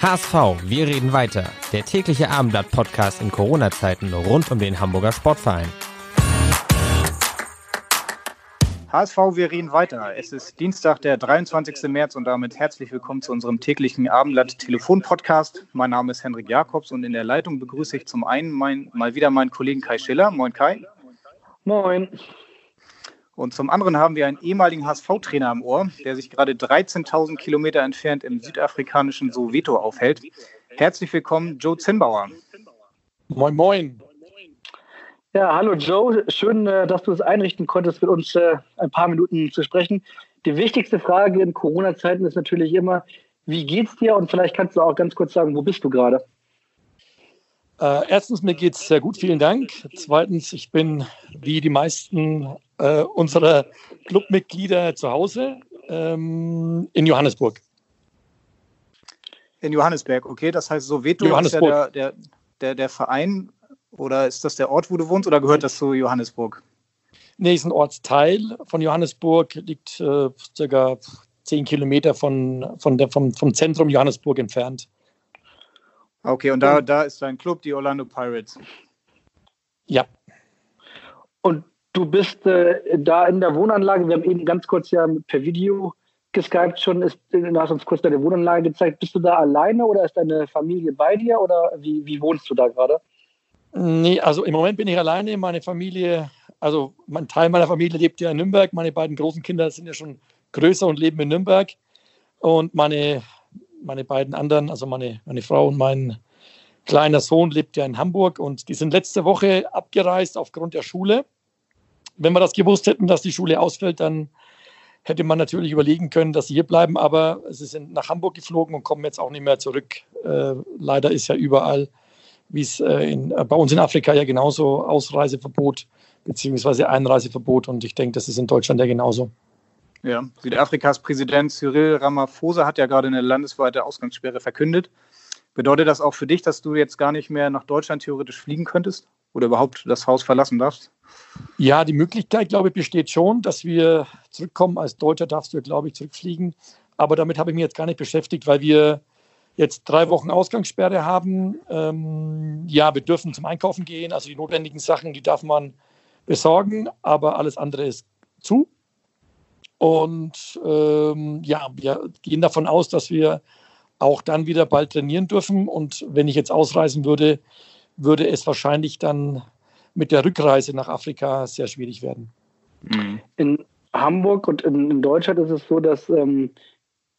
HSV, wir reden weiter. Der tägliche Abendblatt-Podcast in Corona-Zeiten rund um den Hamburger Sportverein. HSV, wir reden weiter. Es ist Dienstag, der 23. März und damit herzlich willkommen zu unserem täglichen Abendblatt-Telefon-Podcast. Mein Name ist Henrik Jakobs und in der Leitung begrüße ich zum einen mein, mal wieder meinen Kollegen Kai Schiller. Moin Kai. Moin. Und zum anderen haben wir einen ehemaligen HSV-Trainer am Ohr, der sich gerade 13.000 Kilometer entfernt im südafrikanischen Soweto aufhält. Herzlich willkommen, Joe Zinnbauer. Moin, moin. Ja, hallo Joe. Schön, äh, dass du es einrichten konntest, mit uns äh, ein paar Minuten zu sprechen. Die wichtigste Frage in Corona-Zeiten ist natürlich immer, wie geht's dir? Und vielleicht kannst du auch ganz kurz sagen, wo bist du gerade? Äh, erstens, mir geht es sehr gut, vielen Dank. Zweitens, ich bin wie die meisten äh, unserer Clubmitglieder zu Hause ähm, in Johannesburg. In Johannesburg, okay. Das heißt, Soweto ist ja der, der, der, der Verein oder ist das der Ort, wo du wohnst oder gehört das zu Johannesburg? Nee, ist ein Ortsteil von Johannesburg, liegt äh, circa zehn Kilometer von, von der, vom, vom Zentrum Johannesburg entfernt. Okay, und da, da ist dein Club, die Orlando Pirates. Ja. Und du bist äh, da in der Wohnanlage, wir haben eben ganz kurz ja per Video geskypt schon, ist, du hast uns kurz deine Wohnanlage gezeigt. Bist du da alleine oder ist deine Familie bei dir oder wie, wie wohnst du da gerade? Nee, also im Moment bin ich alleine. Meine Familie, also mein Teil meiner Familie lebt ja in Nürnberg. Meine beiden großen Kinder sind ja schon größer und leben in Nürnberg. Und meine, meine beiden anderen, also meine, meine Frau und mein kleiner Sohn lebt ja in Hamburg und die sind letzte Woche abgereist aufgrund der Schule. Wenn wir das gewusst hätten, dass die Schule ausfällt, dann hätte man natürlich überlegen können, dass sie hier bleiben, aber sie sind nach Hamburg geflogen und kommen jetzt auch nicht mehr zurück. Äh, leider ist ja überall wie es äh, äh, bei uns in Afrika ja genauso Ausreiseverbot beziehungsweise Einreiseverbot und ich denke, das ist in Deutschland ja genauso. Ja, Südafrikas Präsident Cyril Ramaphosa hat ja gerade eine landesweite Ausgangssperre verkündet. Bedeutet das auch für dich, dass du jetzt gar nicht mehr nach Deutschland theoretisch fliegen könntest oder überhaupt das Haus verlassen darfst? Ja, die Möglichkeit, glaube ich, besteht schon, dass wir zurückkommen. Als Deutscher darfst du, glaube ich, zurückfliegen. Aber damit habe ich mich jetzt gar nicht beschäftigt, weil wir jetzt drei Wochen Ausgangssperre haben. Ähm, ja, wir dürfen zum Einkaufen gehen, also die notwendigen Sachen, die darf man besorgen, aber alles andere ist zu. Und ähm, ja, wir gehen davon aus, dass wir auch dann wieder bald trainieren dürfen. Und wenn ich jetzt ausreisen würde, würde es wahrscheinlich dann mit der Rückreise nach Afrika sehr schwierig werden. In Hamburg und in Deutschland ist es so, dass ähm,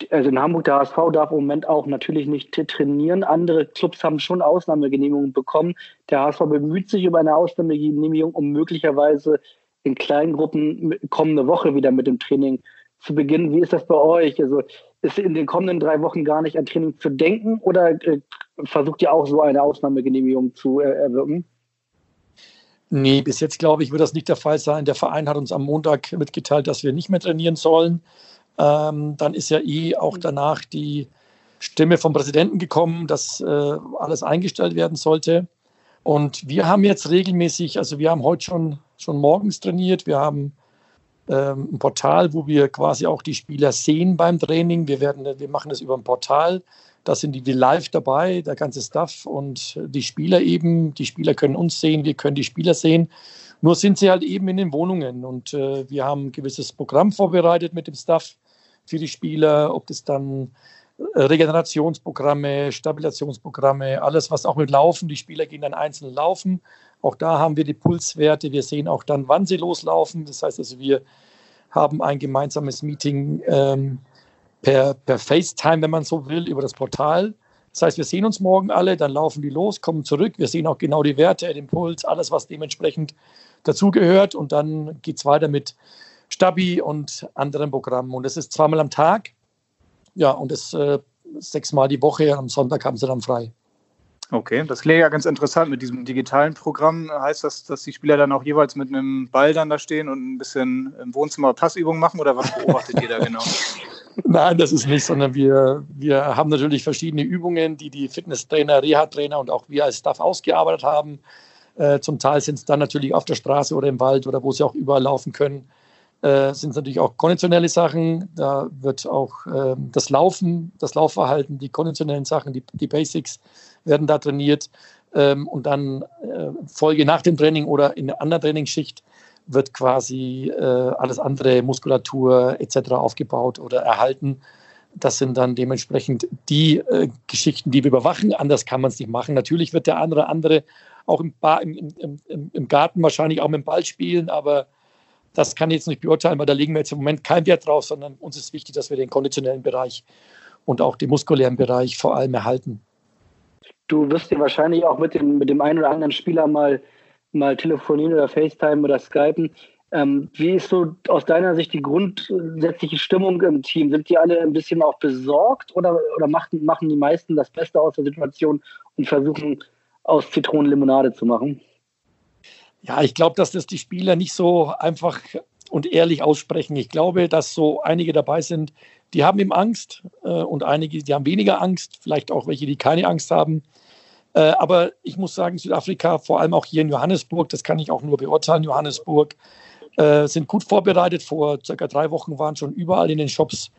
also in Hamburg, der HSV darf im Moment auch natürlich nicht trainieren. Andere Clubs haben schon Ausnahmegenehmigungen bekommen. Der HSV bemüht sich über eine Ausnahmegenehmigung, um möglicherweise in kleinen Gruppen kommende Woche wieder mit dem Training zu beginnen. Wie ist das bei euch? Also ist in den kommenden drei Wochen gar nicht an Training zu denken oder äh, versucht ihr auch so eine Ausnahmegenehmigung zu äh, erwirken? Nee, bis jetzt glaube ich, wird das nicht der Fall sein. Der Verein hat uns am Montag mitgeteilt, dass wir nicht mehr trainieren sollen. Ähm, dann ist ja eh auch mhm. danach die Stimme vom Präsidenten gekommen, dass äh, alles eingestellt werden sollte. Und wir haben jetzt regelmäßig, also wir haben heute schon, schon morgens trainiert, wir haben ähm, ein Portal, wo wir quasi auch die Spieler sehen beim Training. Wir, werden, wir machen das über ein Portal. Da sind die live dabei, der ganze Staff und die Spieler eben. Die Spieler können uns sehen, wir können die Spieler sehen. Nur sind sie halt eben in den Wohnungen und äh, wir haben ein gewisses Programm vorbereitet mit dem Staff für die Spieler, ob das dann äh, Regenerationsprogramme, Stabilisationsprogramme, alles, was auch mit Laufen, die Spieler gehen dann einzeln laufen. Auch da haben wir die Pulswerte. Wir sehen auch dann, wann sie loslaufen. Das heißt also, wir haben ein gemeinsames Meeting ähm, per, per FaceTime, wenn man so will, über das Portal. Das heißt, wir sehen uns morgen alle, dann laufen die los, kommen zurück. Wir sehen auch genau die Werte, den Puls, alles, was dementsprechend dazugehört. Und dann geht es weiter mit Stabi und anderen Programmen. Und das ist zweimal am Tag. ja, und das äh, sechsmal die Woche. Am Sonntag haben sie dann frei. Okay, das klingt ja ganz interessant mit diesem digitalen Programm. Heißt das, dass die Spieler dann auch jeweils mit einem Ball dann da stehen und ein bisschen im Wohnzimmer Passübungen machen oder was beobachtet ihr da genau? Nein, das ist nicht, sondern wir, wir haben natürlich verschiedene Übungen, die die Fitnesstrainer, Reha-Trainer und auch wir als Staff ausgearbeitet haben. Äh, zum Teil sind es dann natürlich auf der Straße oder im Wald oder wo sie auch überall laufen können. Äh, sind es natürlich auch konditionelle Sachen. Da wird auch äh, das Laufen, das Laufverhalten, die konditionellen Sachen, die, die Basics werden da trainiert. Ähm, und dann äh, Folge nach dem Training oder in einer anderen Trainingsschicht wird quasi äh, alles andere, Muskulatur etc. aufgebaut oder erhalten. Das sind dann dementsprechend die äh, Geschichten, die wir überwachen. Anders kann man es nicht machen. Natürlich wird der andere andere auch im, Bar, im, im, im, Garten wahrscheinlich auch mit dem Ball spielen, aber das kann ich jetzt nicht beurteilen, weil da legen wir jetzt im Moment keinen Wert drauf, sondern uns ist wichtig, dass wir den konditionellen Bereich und auch den muskulären Bereich vor allem erhalten. Du wirst dir wahrscheinlich auch mit dem, mit dem einen oder anderen Spieler mal, mal telefonieren oder FaceTime oder Skypen. Ähm, wie ist so aus deiner Sicht die grundsätzliche Stimmung im Team? Sind die alle ein bisschen auch besorgt oder, oder machen, machen die meisten das Beste aus der Situation und versuchen aus Zitronenlimonade zu machen? Ja, ich glaube, dass das die Spieler nicht so einfach und ehrlich aussprechen. Ich glaube, dass so einige dabei sind, die haben eben Angst äh, und einige, die haben weniger Angst, vielleicht auch welche, die keine Angst haben. Äh, aber ich muss sagen, Südafrika, vor allem auch hier in Johannesburg, das kann ich auch nur beurteilen, Johannesburg, äh, sind gut vorbereitet. Vor circa drei Wochen waren schon überall in den Shops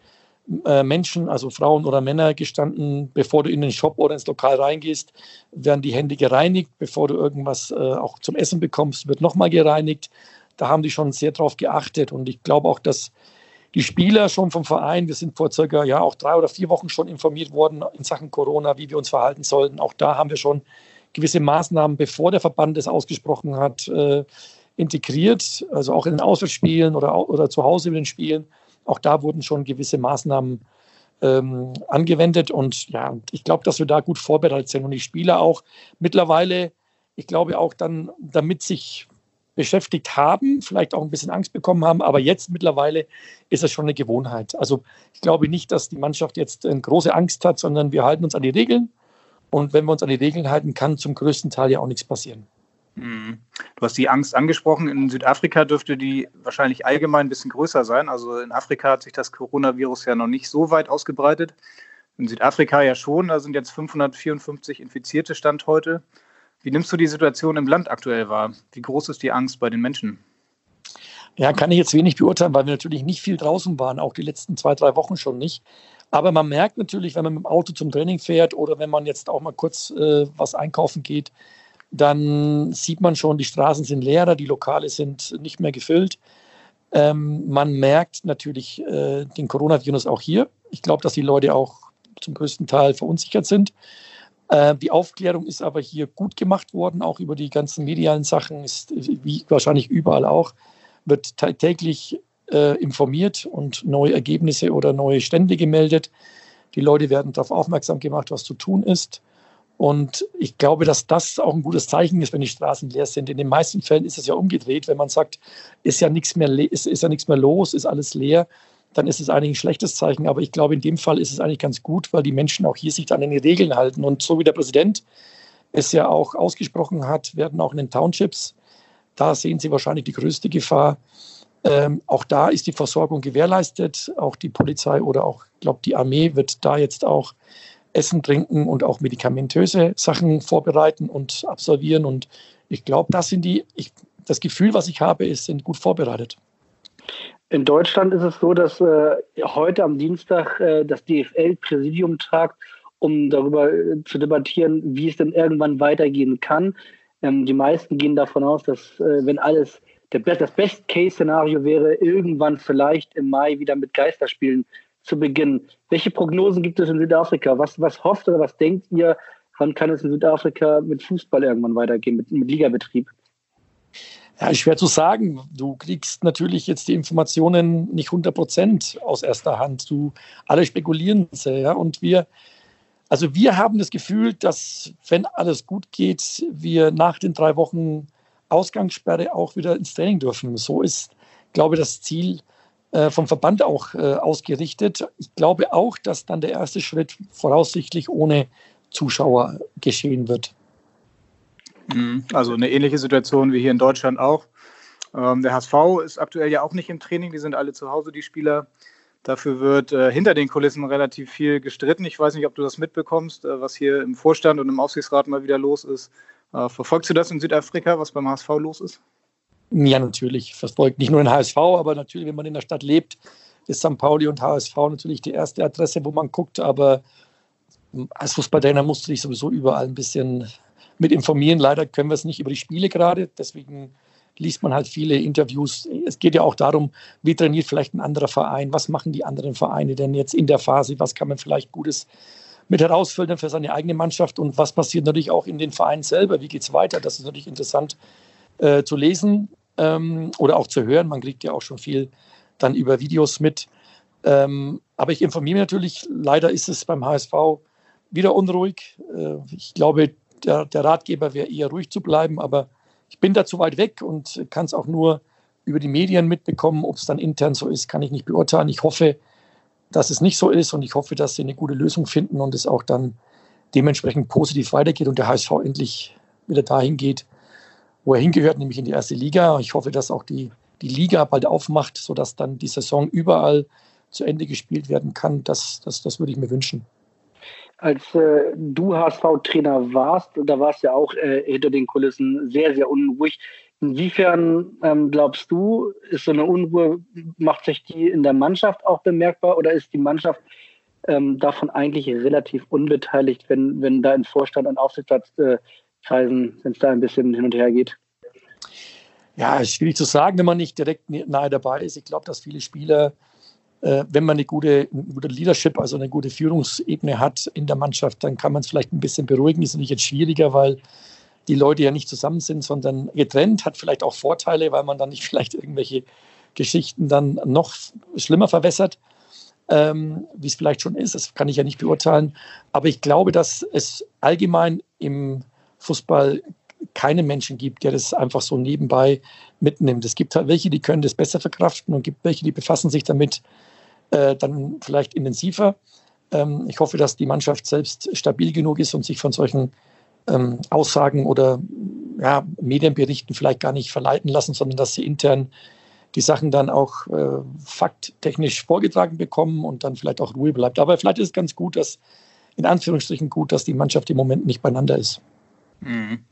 Menschen, also Frauen oder Männer, gestanden, bevor du in den Shop oder ins Lokal reingehst, werden die Hände gereinigt. Bevor du irgendwas auch zum Essen bekommst, wird nochmal gereinigt. Da haben die schon sehr drauf geachtet. Und ich glaube auch, dass die Spieler schon vom Verein, wir sind vor circa ja auch drei oder vier Wochen schon informiert worden in Sachen Corona, wie wir uns verhalten sollten. Auch da haben wir schon gewisse Maßnahmen, bevor der Verband es ausgesprochen hat, äh, integriert. Also auch in den Auswärtsspielen oder, oder zu Hause in den Spielen. Auch da wurden schon gewisse Maßnahmen ähm, angewendet. Und ja, ich glaube, dass wir da gut vorbereitet sind. Und die Spieler auch mittlerweile, ich glaube auch dann, damit sich beschäftigt haben, vielleicht auch ein bisschen Angst bekommen haben, aber jetzt mittlerweile ist es schon eine Gewohnheit. Also ich glaube nicht, dass die Mannschaft jetzt eine große Angst hat, sondern wir halten uns an die Regeln. Und wenn wir uns an die Regeln halten, kann zum größten Teil ja auch nichts passieren. Mhm. Du hast die Angst angesprochen. In Südafrika dürfte die wahrscheinlich allgemein ein bisschen größer sein. Also in Afrika hat sich das Coronavirus ja noch nicht so weit ausgebreitet. In Südafrika ja schon. Da sind jetzt 554 Infizierte Stand heute. Wie nimmst du die Situation im Land aktuell wahr? Wie groß ist die Angst bei den Menschen? Ja, kann ich jetzt wenig beurteilen, weil wir natürlich nicht viel draußen waren, auch die letzten zwei, drei Wochen schon nicht. Aber man merkt natürlich, wenn man mit dem Auto zum Training fährt oder wenn man jetzt auch mal kurz äh, was einkaufen geht, dann sieht man schon, die Straßen sind leerer, die Lokale sind nicht mehr gefüllt. Ähm, man merkt natürlich äh, den Coronavirus auch hier. Ich glaube, dass die Leute auch zum größten Teil verunsichert sind. Äh, die Aufklärung ist aber hier gut gemacht worden, auch über die ganzen medialen Sachen, ist wie wahrscheinlich überall auch, wird täglich äh, informiert und neue Ergebnisse oder neue Stände gemeldet. Die Leute werden darauf aufmerksam gemacht, was zu tun ist. Und ich glaube, dass das auch ein gutes Zeichen ist, wenn die Straßen leer sind. In den meisten Fällen ist es ja umgedreht, wenn man sagt, ist ja nichts mehr, ist, ist ja nichts mehr los, ist alles leer, dann ist es eigentlich ein schlechtes Zeichen. Aber ich glaube, in dem Fall ist es eigentlich ganz gut, weil die Menschen auch hier sich dann an die Regeln halten. Und so wie der Präsident es ja auch ausgesprochen hat, werden auch in den Townships, da sehen Sie wahrscheinlich die größte Gefahr. Ähm, auch da ist die Versorgung gewährleistet. Auch die Polizei oder auch, ich glaube, die Armee wird da jetzt auch Essen, Trinken und auch medikamentöse Sachen vorbereiten und absolvieren. Und ich glaube, das sind die, ich, das Gefühl, was ich habe, ist, sind gut vorbereitet. In Deutschland ist es so, dass äh, heute am Dienstag äh, das DFL-Präsidium tagt, um darüber äh, zu debattieren, wie es denn irgendwann weitergehen kann. Ähm, die meisten gehen davon aus, dass äh, wenn alles der, das Best-Case-Szenario wäre, irgendwann vielleicht im Mai wieder mit Geisterspielen zu beginnen. Welche Prognosen gibt es in Südafrika? Was, was hofft oder was denkt ihr, wann kann es in Südafrika mit Fußball irgendwann weitergehen, mit, mit Ligabetrieb? Ja, schwer zu sagen. Du kriegst natürlich jetzt die Informationen nicht 100 Prozent aus erster Hand. Du, alle spekulieren sie, ja. Und wir, also wir haben das Gefühl, dass, wenn alles gut geht, wir nach den drei Wochen Ausgangssperre auch wieder ins Training dürfen. So ist, glaube ich, das Ziel äh, vom Verband auch äh, ausgerichtet. Ich glaube auch, dass dann der erste Schritt voraussichtlich ohne Zuschauer geschehen wird. Mhm. Also eine ähnliche Situation wie hier in Deutschland auch. Ähm, der HSV ist aktuell ja auch nicht im Training, die sind alle zu Hause, die Spieler. Dafür wird äh, hinter den Kulissen relativ viel gestritten. Ich weiß nicht, ob du das mitbekommst, äh, was hier im Vorstand und im Aufsichtsrat mal wieder los ist. Äh, verfolgst du das in Südafrika, was beim HSV los ist? Ja, natürlich. Verfolgt nicht nur den HSV, aber natürlich, wenn man in der Stadt lebt, ist St. Pauli und HSV natürlich die erste Adresse, wo man guckt. Aber als Fußballtrainer musst du dich sowieso überall ein bisschen mit informieren. Leider können wir es nicht über die Spiele gerade. Deswegen liest man halt viele Interviews. Es geht ja auch darum, wie trainiert vielleicht ein anderer Verein, was machen die anderen Vereine denn jetzt in der Phase, was kann man vielleicht Gutes mit herausfiltern für seine eigene Mannschaft und was passiert natürlich auch in den Vereinen selber, wie geht es weiter. Das ist natürlich interessant äh, zu lesen ähm, oder auch zu hören. Man kriegt ja auch schon viel dann über Videos mit. Ähm, aber ich informiere mich natürlich, leider ist es beim HSV wieder unruhig. Äh, ich glaube, der, der Ratgeber wäre eher ruhig zu bleiben, aber ich bin da zu weit weg und kann es auch nur über die Medien mitbekommen. Ob es dann intern so ist, kann ich nicht beurteilen. Ich hoffe, dass es nicht so ist und ich hoffe, dass sie eine gute Lösung finden und es auch dann dementsprechend positiv weitergeht und der HSV endlich wieder dahin geht, wo er hingehört, nämlich in die erste Liga. Ich hoffe, dass auch die, die Liga bald aufmacht, sodass dann die Saison überall zu Ende gespielt werden kann. Das, das, das würde ich mir wünschen als äh, du HSV-Trainer warst, da warst du ja auch äh, hinter den Kulissen sehr, sehr unruhig. Inwiefern ähm, glaubst du, ist so eine Unruhe, macht sich die in der Mannschaft auch bemerkbar oder ist die Mannschaft ähm, davon eigentlich relativ unbeteiligt, wenn, wenn da in Vorstand und Aufsichtsratskreisen, äh, wenn es da ein bisschen hin und her geht? Ja, schwierig zu sagen, wenn man nicht direkt nahe dabei ist. Ich glaube, dass viele Spieler wenn man eine gute, eine gute Leadership, also eine gute Führungsebene hat in der Mannschaft, dann kann man es vielleicht ein bisschen beruhigen. Ist natürlich jetzt schwieriger, weil die Leute ja nicht zusammen sind, sondern getrennt, hat vielleicht auch Vorteile, weil man dann nicht vielleicht irgendwelche Geschichten dann noch schlimmer verwässert, ähm, wie es vielleicht schon ist. Das kann ich ja nicht beurteilen. Aber ich glaube, dass es allgemein im Fußball keinen Menschen gibt, der das einfach so nebenbei mitnimmt. Es gibt halt welche, die können das besser verkraften und gibt welche, die befassen sich damit äh, dann vielleicht intensiver. Ähm, ich hoffe, dass die Mannschaft selbst stabil genug ist und sich von solchen ähm, Aussagen oder ja, Medienberichten vielleicht gar nicht verleiten lassen, sondern dass sie intern die Sachen dann auch äh, fakttechnisch vorgetragen bekommen und dann vielleicht auch Ruhe bleibt. Aber vielleicht ist es ganz gut, dass in Anführungsstrichen gut, dass die Mannschaft im Moment nicht beieinander ist. Mhm.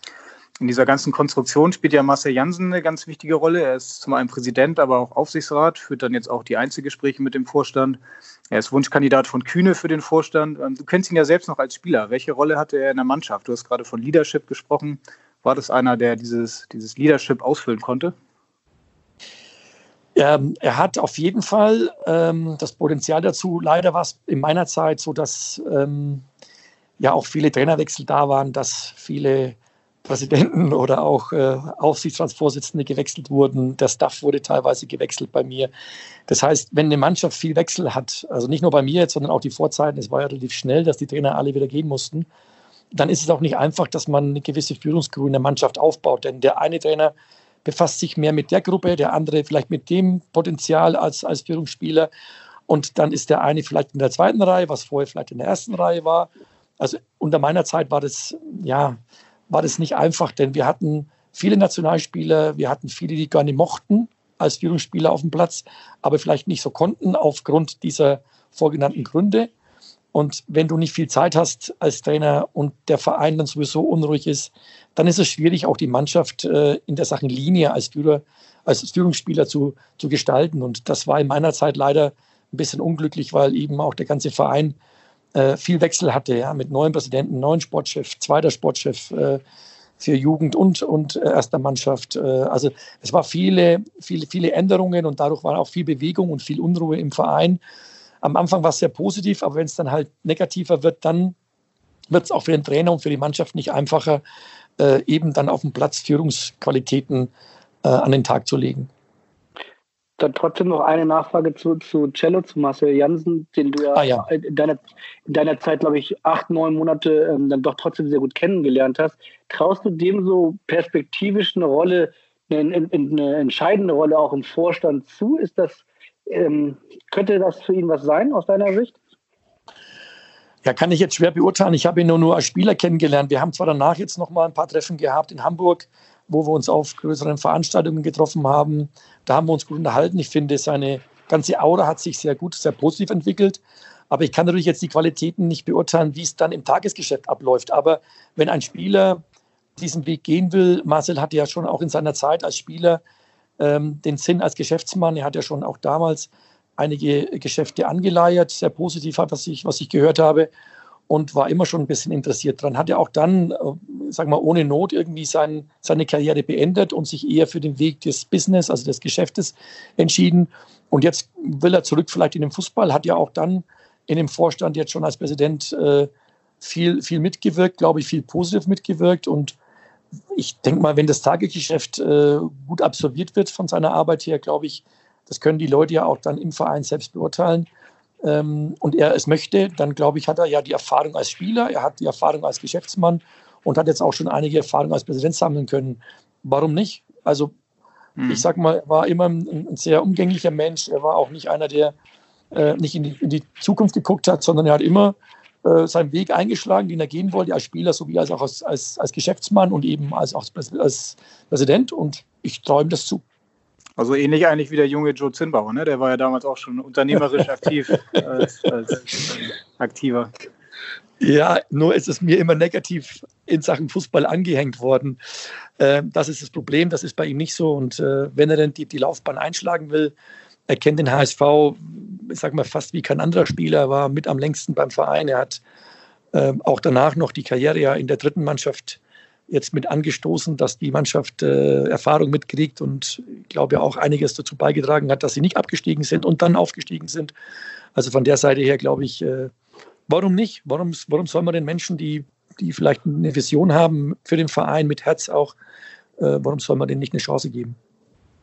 In dieser ganzen Konstruktion spielt ja Marcel Jansen eine ganz wichtige Rolle. Er ist zum einen Präsident, aber auch Aufsichtsrat, führt dann jetzt auch die Einzelgespräche mit dem Vorstand. Er ist Wunschkandidat von Kühne für den Vorstand. Ähm, du kennst ihn ja selbst noch als Spieler. Welche Rolle hatte er in der Mannschaft? Du hast gerade von Leadership gesprochen. War das einer, der dieses, dieses Leadership ausfüllen konnte? Ähm, er hat auf jeden Fall ähm, das Potenzial dazu. Leider war es in meiner Zeit so, dass ähm, ja auch viele Trainerwechsel da waren, dass viele Präsidenten oder auch äh, Aufsichtsratsvorsitzende gewechselt wurden. Der Staff wurde teilweise gewechselt bei mir. Das heißt, wenn eine Mannschaft viel Wechsel hat, also nicht nur bei mir jetzt, sondern auch die Vorzeiten, es war ja relativ schnell, dass die Trainer alle wieder gehen mussten, dann ist es auch nicht einfach, dass man eine gewisse Führungsgruppe in der Mannschaft aufbaut. Denn der eine Trainer befasst sich mehr mit der Gruppe, der andere vielleicht mit dem Potenzial als, als Führungsspieler. Und dann ist der eine vielleicht in der zweiten Reihe, was vorher vielleicht in der ersten Reihe war. Also unter meiner Zeit war das, ja, war das nicht einfach, denn wir hatten viele Nationalspieler, wir hatten viele, die gar nicht mochten als Führungsspieler auf dem Platz, aber vielleicht nicht so konnten aufgrund dieser vorgenannten Gründe. Und wenn du nicht viel Zeit hast als Trainer und der Verein dann sowieso unruhig ist, dann ist es schwierig, auch die Mannschaft äh, in der Sachen Linie als, Führer, als Führungsspieler zu, zu gestalten. Und das war in meiner Zeit leider ein bisschen unglücklich, weil eben auch der ganze Verein äh, viel Wechsel hatte, ja, mit neuen Präsidenten, neuen Sportchef, zweiter Sportchef äh, für Jugend und, und äh, erster Mannschaft. Äh, also es war viele, viele, viele Änderungen und dadurch war auch viel Bewegung und viel Unruhe im Verein. Am Anfang war es sehr positiv, aber wenn es dann halt negativer wird, dann wird es auch für den Trainer und für die Mannschaft nicht einfacher, äh, eben dann auf dem Platz Führungsqualitäten an den Tag zu legen. Dann trotzdem noch eine Nachfrage zu, zu Cello, zu Marcel Jansen, den du ja, ah, ja. In, deiner, in deiner Zeit, glaube ich, acht, neun Monate ähm, dann doch trotzdem sehr gut kennengelernt hast. Traust du dem so perspektivisch eine Rolle, eine, eine entscheidende Rolle auch im Vorstand zu? Ist das, Ähm, könnte das für ihn was sein aus deiner Sicht? Ja, kann ich jetzt schwer beurteilen. Ich habe ihn nur, nur als Spieler kennengelernt. Wir haben zwar danach jetzt noch mal ein paar Treffen gehabt in Hamburg, wo wir uns auf größeren Veranstaltungen getroffen haben. Da haben wir uns gut unterhalten. Ich finde, seine ganze Aura hat sich sehr gut, sehr positiv entwickelt. Aber ich kann natürlich jetzt die Qualitäten nicht beurteilen, wie es dann im Tagesgeschäft abläuft. Aber wenn ein Spieler diesen Weg gehen will, Marcel hatte ja schon auch in seiner Zeit als Spieler ähm, den Sinn als Geschäftsmann. Er hat ja schon auch damals einige Geschäfte angeleiert, sehr positiv, was ich, was ich gehört habe und war immer schon ein bisschen interessiert dran. Hat ja auch dann, äh, sagen wir ohne Not irgendwie sein, seine Karriere beendet und sich eher für den Weg des Business, also des Geschäftes entschieden. Und jetzt will er zurück vielleicht in den Fußball, hat ja auch dann in dem Vorstand jetzt schon als Präsident äh, viel, viel mitgewirkt, glaube ich, viel positiv mitgewirkt. Und ich denke mal, wenn das Tagesgeschäft äh, gut absolviert wird von seiner Arbeit her, glaube ich, das können die Leute ja auch dann im Verein selbst beurteilen ähm, und er es möchte, dann glaube ich, hat er ja die Erfahrung als Spieler, er hat die Erfahrung als Geschäftsmann und hat jetzt auch schon einige Erfahrungen als Präsident sammeln können. Warum nicht? Also hm. ich sag mal, er war immer ein, ein, sehr umgänglicher Mensch. Er war auch nicht einer, der äh, nicht in die, in die, Zukunft geguckt hat, sondern er hat immer äh, seinen Weg eingeschlagen, den er gehen wollte, als Spieler sowie als auch als, als, als Geschäftsmann und eben als, als, als Präsident. Und ich träume das zu. Also ähnlich eigentlich wie der junge Joe Zinnbauer, ne? Der war ja damals auch schon unternehmerisch aktiv als, als Aktiver. Ja, nur ist es mir immer negativ in Sachen Fußball angehängt worden. Äh, das ist das Problem, das ist bei ihm nicht so. Und äh, wenn er denn die, die Laufbahn einschlagen will, er kennt den HSV, ich sag mal, fast wie kein anderer Spieler, war mit am längsten beim Verein. Er hat äh, auch danach noch die Karriere ja in der dritten Mannschaft jetzt mit angestoßen, dass die Mannschaft äh, Erfahrung mitkriegt und ich glaube auch einiges dazu beigetragen hat, dass sie nicht abgestiegen sind und dann aufgestiegen sind. Also von der Seite her glaube ich, äh, warum nicht? Warum, warum soll man den Menschen, die, die vielleicht eine Vision haben für den Verein mit Herz auch, äh, warum soll man denen nicht eine Chance geben?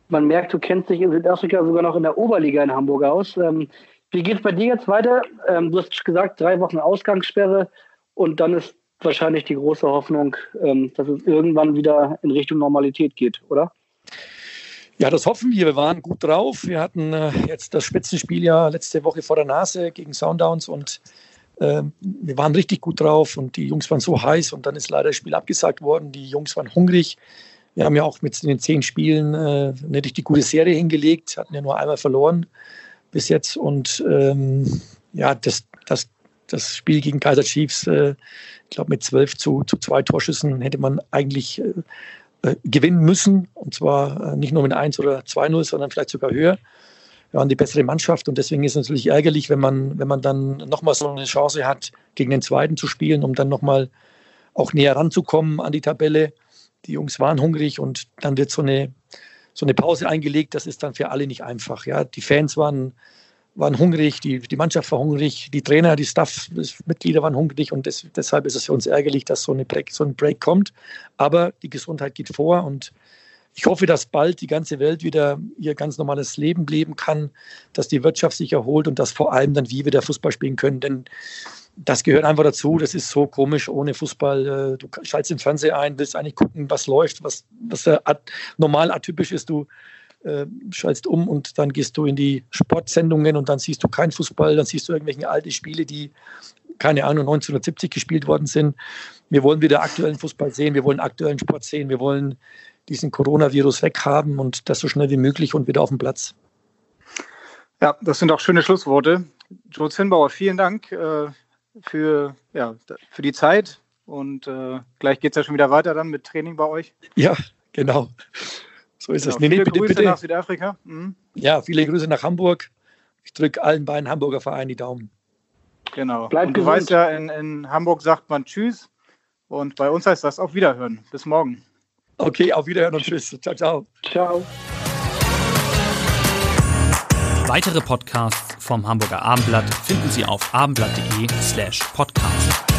Man merkt, du kennst dich in Südafrika sogar noch in der Oberliga in Hamburg aus. Ähm, wie geht es bei dir jetzt weiter? Ähm, du hast gesagt, drei Wochen Ausgangssperre und dann ist wahrscheinlich die große Hoffnung, ähm, dass es irgendwann wieder in Richtung Normalität geht, oder? Ja, das hoffen wir. Wir waren gut drauf. Wir hatten äh, jetzt das Spitzenspiel ja letzte Woche vor der Nase gegen Soundowns und äh, wir waren richtig gut drauf und die Jungs waren so heiß und dann ist leider das Spiel abgesagt worden. Die Jungs waren hungrig. Wir haben ja auch mit den zehn Spielen äh, eine richtig gute Serie hingelegt, hatten ja nur einmal verloren bis jetzt und ähm, ja, das, das, das Spiel gegen Kaiser Chiefs äh, ich glaube, mit zwölf zu, zu zwei Torschüssen hätte man eigentlich äh, äh gewinnen müssen. Und zwar nicht nur mit 1 oder 2-0, sondern vielleicht sogar höher. Wir waren die bessere Mannschaft und deswegen ist es natürlich ärgerlich, wenn man, wenn man dann nochmal so eine Chance hat, gegen den zweiten zu spielen, um dann nochmal auch näher ranzukommen an die Tabelle. Die Jungs waren hungrig und dann wird so eine, so eine Pause eingelegt. Das ist dann für alle nicht einfach. Ja. Die Fans waren waren hungrig, die, die Mannschaft war hungrig, die Trainer, die Staff-Mitglieder waren hungrig und des, deshalb ist es für uns ärgerlich, dass so, eine Break, so ein Break kommt. Aber die Gesundheit geht vor und ich hoffe, dass bald die ganze Welt wieder ihr ganz normales Leben leben kann, dass die Wirtschaft sich erholt und dass vor allem dann wir wieder Fußball spielen können. Denn das gehört einfach dazu. Das ist so komisch ohne Fußball. Äh, du schaltest den Fernseher ein, willst eigentlich gucken, was läuft, was, was normal atypisch ist. Du äh, schaltest um und dann gehst du in die Sportsendungen und dann siehst du keinen Fußball, dann siehst du irgendwelche alte Spiele, die, keine Ahnung, 1970 gespielt worden sind. Wir wollen wieder aktuellen Fußball sehen, wir wollen aktuellen Sport sehen, wir wollen diesen Coronavirus weghaben und das so schnell wie möglich und wieder auf dem Platz. Ja, das sind auch schöne Schlussworte. Joe Zinnbauer, vielen Dank äh, für, ja, für die Zeit und äh, gleich geht es ja schon wieder weiter dann mit Training bei euch. Ja, genau. So ist genau. es. Nee, viele bitte, Grüße bitte. nach Südafrika. Mhm. Ja, viele Grüße nach Hamburg. Ich drücke allen beiden Hamburger Vereinen die Daumen. Genau. Bleib und du weißt ja, in, in Hamburg sagt man Tschüss. Und bei uns heißt das auf Wiederhören. Bis morgen. Okay, auf Wiederhören und Tschüss. Ciao, ciao. Ciao. Weitere Podcasts vom Hamburger Abendblatt finden Sie auf abendblatt.de slash podcast.